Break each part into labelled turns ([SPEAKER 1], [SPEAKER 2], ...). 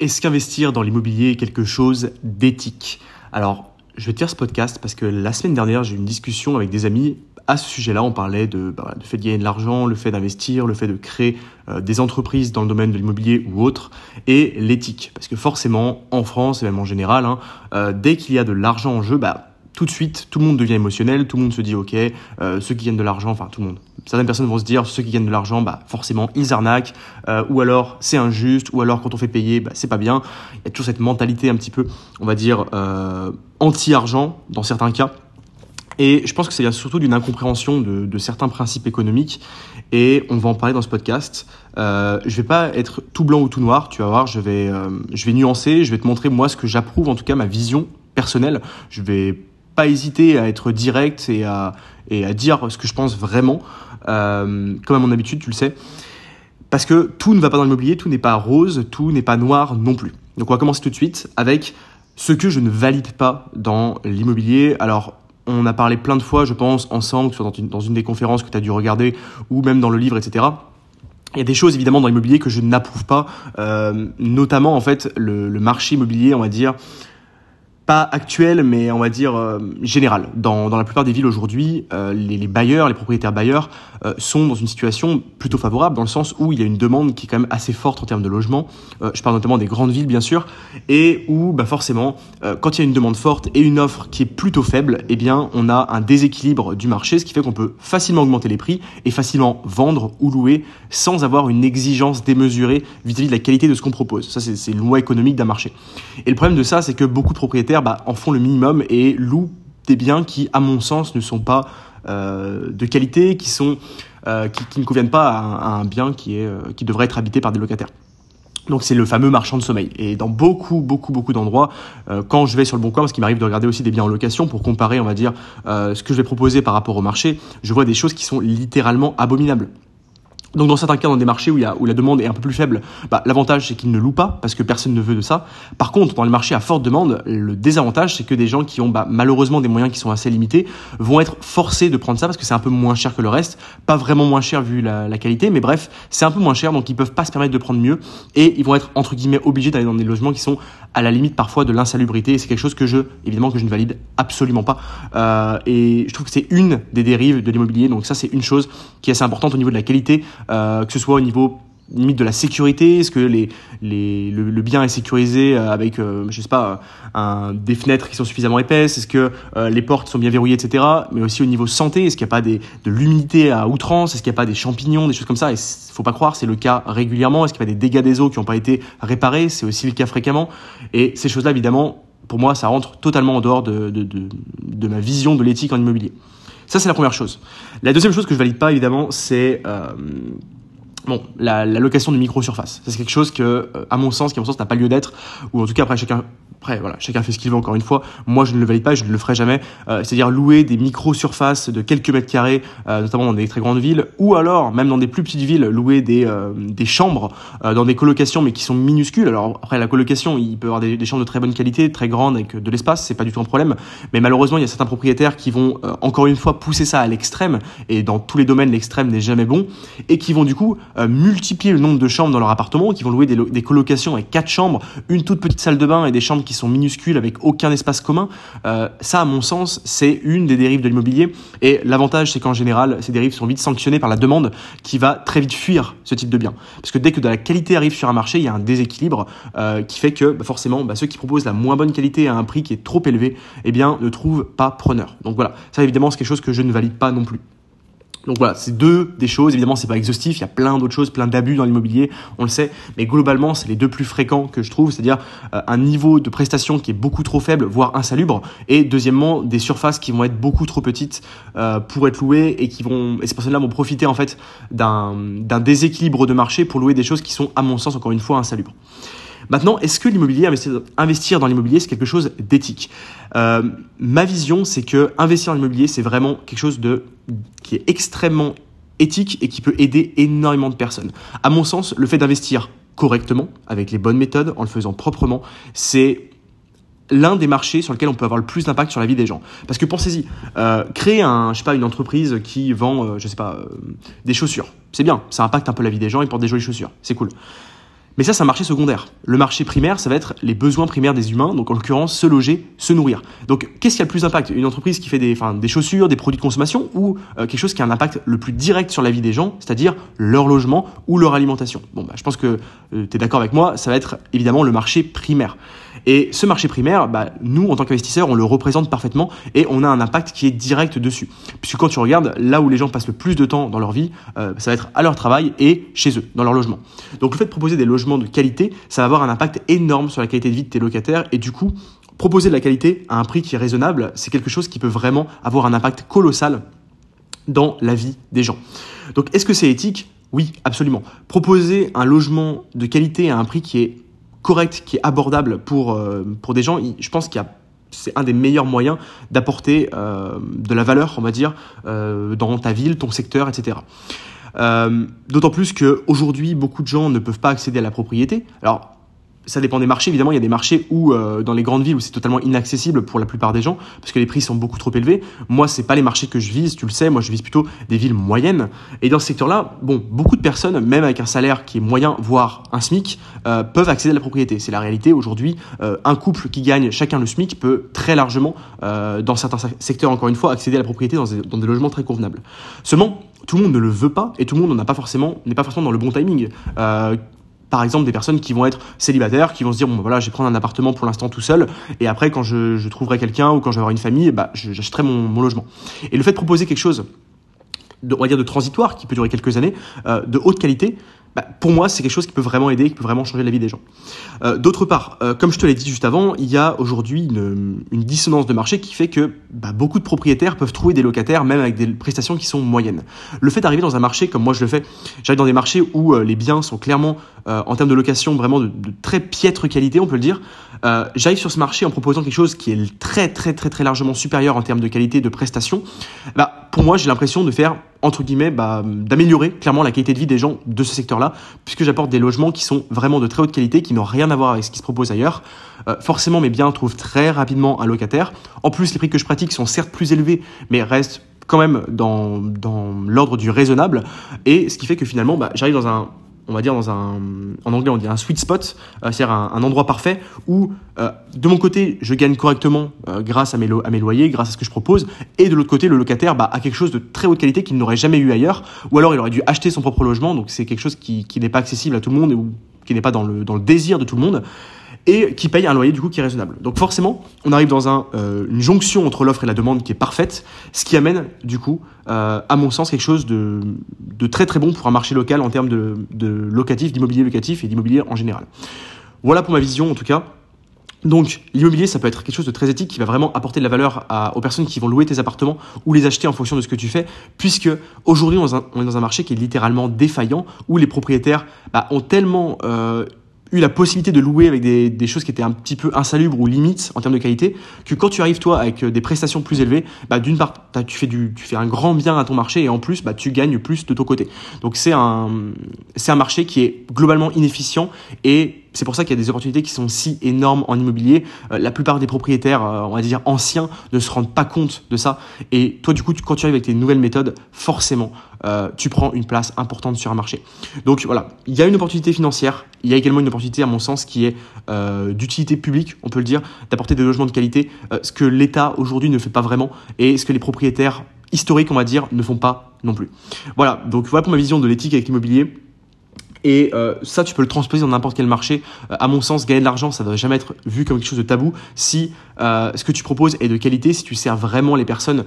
[SPEAKER 1] Est-ce qu'investir dans l'immobilier est quelque chose d'éthique? Alors, je vais te faire ce podcast parce que la semaine dernière, j'ai eu une discussion avec des amis à ce sujet-là. On parlait de, bah, fait de gagner de l'argent, le fait d'investir, le fait de créer euh, des entreprises dans le domaine de l'immobilier ou autre, et l'éthique. Parce que forcément, en France et même en général, hein, euh, dès qu'il y a de l'argent en jeu, bah, tout de suite, tout le monde devient émotionnel, tout le monde se dit ok, euh, ceux qui gagnent de l'argent, enfin tout le monde. Certaines personnes vont se dire ceux qui gagnent de l'argent, bah forcément ils arnaquent, euh, ou alors c'est injuste, ou alors quand on fait payer, bah c'est pas bien. Il y a toujours cette mentalité un petit peu, on va dire euh, anti-argent dans certains cas. Et je pense que c'est surtout d'une incompréhension de, certains principes économiques, et on va en parler dans ce podcast. Euh, je vais pas être tout blanc ou tout noir, tu vas voir, je vais, je vais nuancer, je vais te montrer moi ce que j'approuve, en tout cas ma vision personnelle. Je vais pas hésiter à être direct et à, et à dire ce que je pense vraiment, euh, comme à mon habitude, tu le sais. Parce que tout ne va pas dans l'immobilier, tout n'est pas rose, tout n'est pas noir non plus. Donc on va commencer tout de suite avec ce que je ne valide pas dans l'immobilier. Alors on a parlé plein de fois, je pense, ensemble, dans une, des conférences que tu as dû regarder ou même dans le livre, etc. Il y a des choses évidemment dans l'immobilier que je n'approuve pas, euh, notamment en fait le marché immobilier, on va dire, pas actuel, mais on va dire euh, général. Dans, dans la plupart des villes aujourd'hui, euh, les, bailleurs, les propriétaires bailleurs euh, sont dans une situation plutôt favorable, dans le sens où il y a une demande qui est quand même assez forte en termes de logement. Je parle notamment des grandes villes, bien sûr, et où bah, forcément, quand il y a une demande forte et une offre qui est plutôt faible, eh bien, on a un déséquilibre du marché, ce qui fait qu'on peut facilement augmenter les prix et facilement vendre ou louer sans avoir une exigence démesurée vis-à-vis de la qualité de ce qu'on propose. Ça, c'est une loi économique d'un marché. Et le problème de ça, c'est que beaucoup de propriétaires bah, en font le minimum et louent des biens qui, à mon sens, ne sont pas euh, de qualité, euh, qui, ne conviennent pas à un, bien qui, est, euh, devrait être habité par des locataires. Donc c'est le fameux marchand de sommeil. Et dans beaucoup, beaucoup, beaucoup d'endroits, quand je vais sur le bon coin, parce qu'il m'arrive de regarder aussi des biens en location pour comparer, on va dire, ce que je vais proposer par rapport au marché, je vois des choses qui sont littéralement abominables. Donc dans certains cas, dans des marchés où, y a, où la demande est un peu plus faible, bah, l'avantage c'est qu'ils ne louent pas parce que personne ne veut de ça. Par contre, dans les marchés à forte demande, le désavantage c'est que des gens qui ont bah, malheureusement des moyens qui sont assez limités vont être forcés de prendre ça parce que c'est un peu moins cher que le reste. Pas vraiment moins cher vu la, la qualité, mais bref, c'est un peu moins cher donc ils peuvent pas se permettre de prendre mieux et ils vont être entre guillemets obligés d'aller dans des logements qui sont à la limite parfois de l'insalubrité. C'est quelque chose que je, évidemment, que je ne valide absolument pas. Euh, et je trouve que c'est une des dérives de l'immobilier. Donc ça, c'est une chose qui est assez importante au niveau de la qualité, que ce soit au niveau limite de la sécurité Est-ce que le, bien est sécurisé avec, euh, je sais pas, des fenêtres qui sont suffisamment épaisses Est-ce que euh, les portes sont bien verrouillées, etc. Mais aussi au niveau santé, est-ce qu'il n'y a pas de l'humidité à outrance Est-ce qu'il n'y a pas des champignons, des choses comme ça Et faut pas croire, c'est le cas régulièrement. Est-ce qu'il y a des dégâts des eaux qui n'ont pas été réparés C'est aussi le cas fréquemment. Et ces choses-là, évidemment, pour moi, ça rentre totalement en dehors de, de, de, de ma vision de l'éthique en immobilier. Ça, c'est la première chose. La deuxième chose que je valide pas, évidemment, c'est euh, Bon, la, location de micro-surface, c'est quelque chose que, euh, à mon sens, qui à mon sens n'a pas lieu d'être, ou en tout cas après chacun, après voilà, chacun fait ce qu'il veut. Encore une fois, moi je ne le valide pas, je ne le ferai jamais. Euh, C'est-à-dire louer des micro-surfaces de quelques mètres carrés, euh, notamment dans des très grandes villes, ou alors même dans des plus petites villes, louer des des chambres dans des colocations mais qui sont minuscules. Alors après la colocation, il peut y avoir des, des chambres de très bonne qualité, très grandes avec de l'espace, c'est pas du tout un problème. Mais malheureusement, il y a certains propriétaires qui vont encore une fois pousser ça à l'extrême, et dans tous les domaines, l'extrême n'est jamais bon, et qui vont du coup euh, multiplier le nombre de chambres dans leur appartement, qui vont louer des, colocations avec quatre chambres, une toute petite salle de bain et des chambres qui sont minuscules avec aucun espace commun. Euh, ça, à mon sens, c'est une des dérives de l'immobilier. Et l'avantage, c'est qu'en général, ces dérives sont vite sanctionnées par la demande qui va très vite fuir ce type de bien. Parce que dès que de la qualité arrive sur un marché, il y a un déséquilibre euh, qui fait que bah, forcément, bah, ceux qui proposent la moins bonne qualité à un prix qui est trop élevé, eh bien, ne trouvent pas preneur. Donc voilà, ça évidemment, c'est quelque chose que je ne valide pas non plus. Donc voilà, c'est deux des choses. Évidemment, c'est pas exhaustif. Il y a plein d'autres choses, plein d'abus dans l'immobilier, on le sait. Mais globalement, c'est les deux plus fréquents que je trouve, c'est-à-dire euh, un niveau de prestation qui est beaucoup trop faible, voire insalubre, et deuxièmement des surfaces qui vont être beaucoup trop petites euh, pour être louées et qui vont, et ces personnes-là vont profiter en fait d'un d'un déséquilibre de marché pour louer des choses qui sont, à mon sens, encore une fois, insalubres. Maintenant, est-ce que l'immobilier, investir dans l'immobilier, c'est quelque chose d'éthique euh, Ma vision, c'est que investir dans l'immobilier, c'est vraiment quelque chose de qui est extrêmement éthique et qui peut aider énormément de personnes. À mon sens, le fait d'investir correctement, avec les bonnes méthodes, en le faisant proprement, c'est l'un des marchés sur lequel on peut avoir le plus d'impact sur la vie des gens. Parce que pensez-y, euh, créer un, pas, une entreprise qui vend, euh, je sais pas, des chaussures, c'est bien, ça impacte un peu la vie des gens, ils portent des jolies chaussures, c'est cool. Mais ça, c'est un marché secondaire. Le marché primaire, ça va être les besoins primaires des humains, donc en l'occurrence se loger, se nourrir. Donc qu'est-ce qui a le plus d'impact? Une entreprise qui fait des, enfin, des chaussures, des produits de consommation, ou euh, quelque chose qui a un impact le plus direct sur la vie des gens, c'est-à-dire leur logement ou leur alimentation? Bon, bah, je pense que euh, tu es d'accord avec moi, ça va être évidemment le marché primaire. Et ce marché primaire, bah, nous, en tant qu'investisseurs, on le représente parfaitement et on a un impact qui est direct dessus. Puisque quand tu regardes, là où les gens passent le plus de temps dans leur vie, euh, ça va être à leur travail et chez eux, dans leur logement. Donc le fait de proposer des logements de qualité, ça va avoir un impact énorme sur la qualité de vie de tes locataires et du coup, proposer de la qualité à un prix qui est raisonnable, c'est quelque chose qui peut vraiment avoir un impact colossal dans la vie des gens. Donc est-ce que c'est éthique? Oui, absolument. Proposer un logement de qualité à un prix qui est correct, qui est abordable pour, euh, pour des gens, je pense qu'il y a c'est un des meilleurs moyens d'apporter euh, de la valeur, on va dire, euh, dans ta ville, ton secteur, etc. D'autant plus qu'aujourd'hui, beaucoup de gens ne peuvent pas accéder à la propriété. Alors, ça dépend des marchés. Évidemment, il y a des marchés où, euh, dans les grandes villes, où c'est totalement inaccessible pour la plupart des gens, parce que les prix sont beaucoup trop élevés. Moi, c'est pas les marchés que je vise, tu le sais. Moi, je vise plutôt des villes moyennes. Et dans ce secteur-là, bon, beaucoup de personnes, même avec un salaire qui est moyen, voire un SMIC, euh, peuvent accéder à la propriété. C'est la réalité. Aujourd'hui, euh, un couple qui gagne chacun le SMIC peut très largement, dans certains secteurs, encore une fois, accéder à la propriété dans des, logements très convenables. Seulement, tout le monde ne le veut pas et tout le monde n'est pas forcément dans le bon timing par exemple des personnes qui vont être célibataires, qui vont se dire bon bah, voilà je vais prendre un appartement pour l'instant tout seul et après quand je, je trouverai quelqu'un ou quand j'aurai une famille, bah j'achèterai mon, mon, logement. Et le fait de proposer quelque chose de, on va dire de transitoire qui peut durer quelques années, euh, de haute qualité, bah, pour moi, c'est quelque chose qui peut vraiment aider, qui peut vraiment changer la vie des gens. Euh, D'autre part, euh, comme je te l'ai dit juste avant, il y a aujourd'hui une, une, dissonance de marché qui fait que bah, beaucoup de propriétaires peuvent trouver des locataires même avec des prestations qui sont moyennes. Le fait d'arriver dans un marché comme moi je le fais, j'arrive dans des marchés où euh, les biens sont clairement euh, en termes de location vraiment de, de, très piètre qualité, on peut le dire. Euh, j'arrive sur ce marché en proposant quelque chose qui est très très très très largement supérieur en termes de qualité de prestations. Bah, pour moi, j'ai l'impression de faire entre guillemets, bah, d'améliorer clairement la qualité de vie des gens de ce secteur-là, puisque j'apporte des logements qui sont vraiment de très haute qualité, qui n'ont rien à voir avec ce qui se propose ailleurs. Euh, forcément, mes biens trouvent très rapidement un locataire. En plus, les prix que je pratique sont certes plus élevés, mais restent quand même dans, dans l'ordre du raisonnable. Et ce qui fait que finalement, bah, j'arrive dans un on va dire dans un, en anglais on dit un sweet spot, euh, c'est-à-dire un, endroit parfait où euh, de mon côté je gagne correctement euh, grâce à mes, à mes loyers, grâce à ce que je propose, et de l'autre côté le locataire bah, a quelque chose de très haute qualité qu'il n'aurait jamais eu ailleurs, ou alors il aurait dû acheter son propre logement, donc c'est quelque chose qui, qui n'est pas accessible à tout le monde ou qui n'est pas dans le, dans le désir de tout le monde et qui paye un loyer du coup qui est raisonnable. Donc forcément, on arrive dans euh, une jonction entre l'offre et la demande qui est parfaite, ce qui amène du coup, euh, à mon sens, quelque chose de, très très bon pour un marché local en termes de, locatif, d'immobilier locatif et d'immobilier en général. Voilà pour ma vision en tout cas. Donc l'immobilier, ça peut être quelque chose de très éthique qui va vraiment apporter de la valeur aux personnes qui vont louer tes appartements ou les acheter en fonction de ce que tu fais, puisque aujourd'hui on, est dans un marché qui est littéralement défaillant, où les propriétaires bah, ont tellement euh, eu la possibilité de louer avec des, choses qui étaient un petit peu insalubres ou limites en termes de qualité, que quand tu arrives toi avec euh, des prestations plus élevées, bah, d'une part tu fais du tu fais un grand bien à ton marché et en plus bah, tu gagnes plus de ton côté. Donc c'est un c'est un marché qui est globalement inefficient et c'est pour ça qu'il y a des opportunités qui sont si énormes en immobilier. Euh, la plupart des propriétaires, euh, on va dire anciens, ne se rendent pas compte de ça. Et toi, du coup, quand tu arrives avec tes nouvelles méthodes, forcément, euh, tu prends une place importante sur un marché. Donc voilà, il y a une opportunité financière. Il y a également une opportunité, à mon sens, qui est d'utilité publique, on peut le dire, d'apporter des logements de qualité, ce que l'État aujourd'hui ne fait pas vraiment et ce que les propriétaires historiques, on va dire, ne font pas non plus. Voilà, donc voilà pour ma vision de l'éthique avec l'immobilier. Et euh, ça, tu peux le transposer dans n'importe quel marché. Euh, à mon sens, gagner de l'argent, ça ne doit jamais être vu comme quelque chose de tabou. Si euh, ce que tu proposes est de qualité, si tu sers vraiment les personnes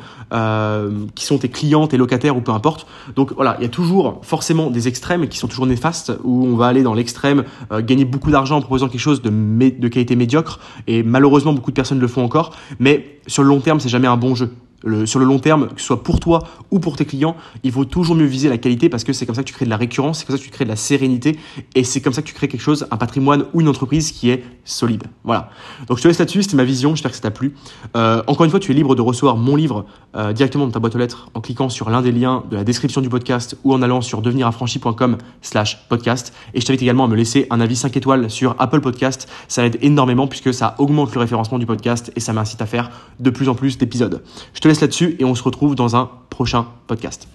[SPEAKER 1] qui sont tes clients, tes locataires ou peu importe. Donc voilà, il y a toujours forcément des extrêmes qui sont toujours néfastes, où on va aller dans l'extrême, gagner beaucoup d'argent en proposant quelque chose de, de qualité médiocre. Et malheureusement, beaucoup de personnes le font encore. Mais sur le long terme, c'est jamais un bon jeu sur le long terme, que ce soit pour toi ou pour tes clients, il faut toujours mieux viser la qualité parce que c'est comme ça que tu crées de la récurrence, c'est comme ça que tu crées de la sérénité et c'est comme ça que tu crées quelque chose, un patrimoine ou une entreprise qui est solide. Voilà. Donc je te laisse là-dessus, c'était ma vision, j'espère que ça t'a plu. Euh, encore une fois, tu es libre de recevoir mon livre euh, directement dans ta boîte aux lettres en cliquant sur l'un des liens de la description du podcast ou en allant sur deveniraffranchi.com slash podcast. Et je t'invite également à me laisser un avis 5 étoiles sur Apple Podcast. Ça aide énormément puisque ça augmente le référencement du podcast et ça m'incite à faire de plus en plus d'épisodes. Je te laisse là-dessus et on se retrouve dans un prochain podcast.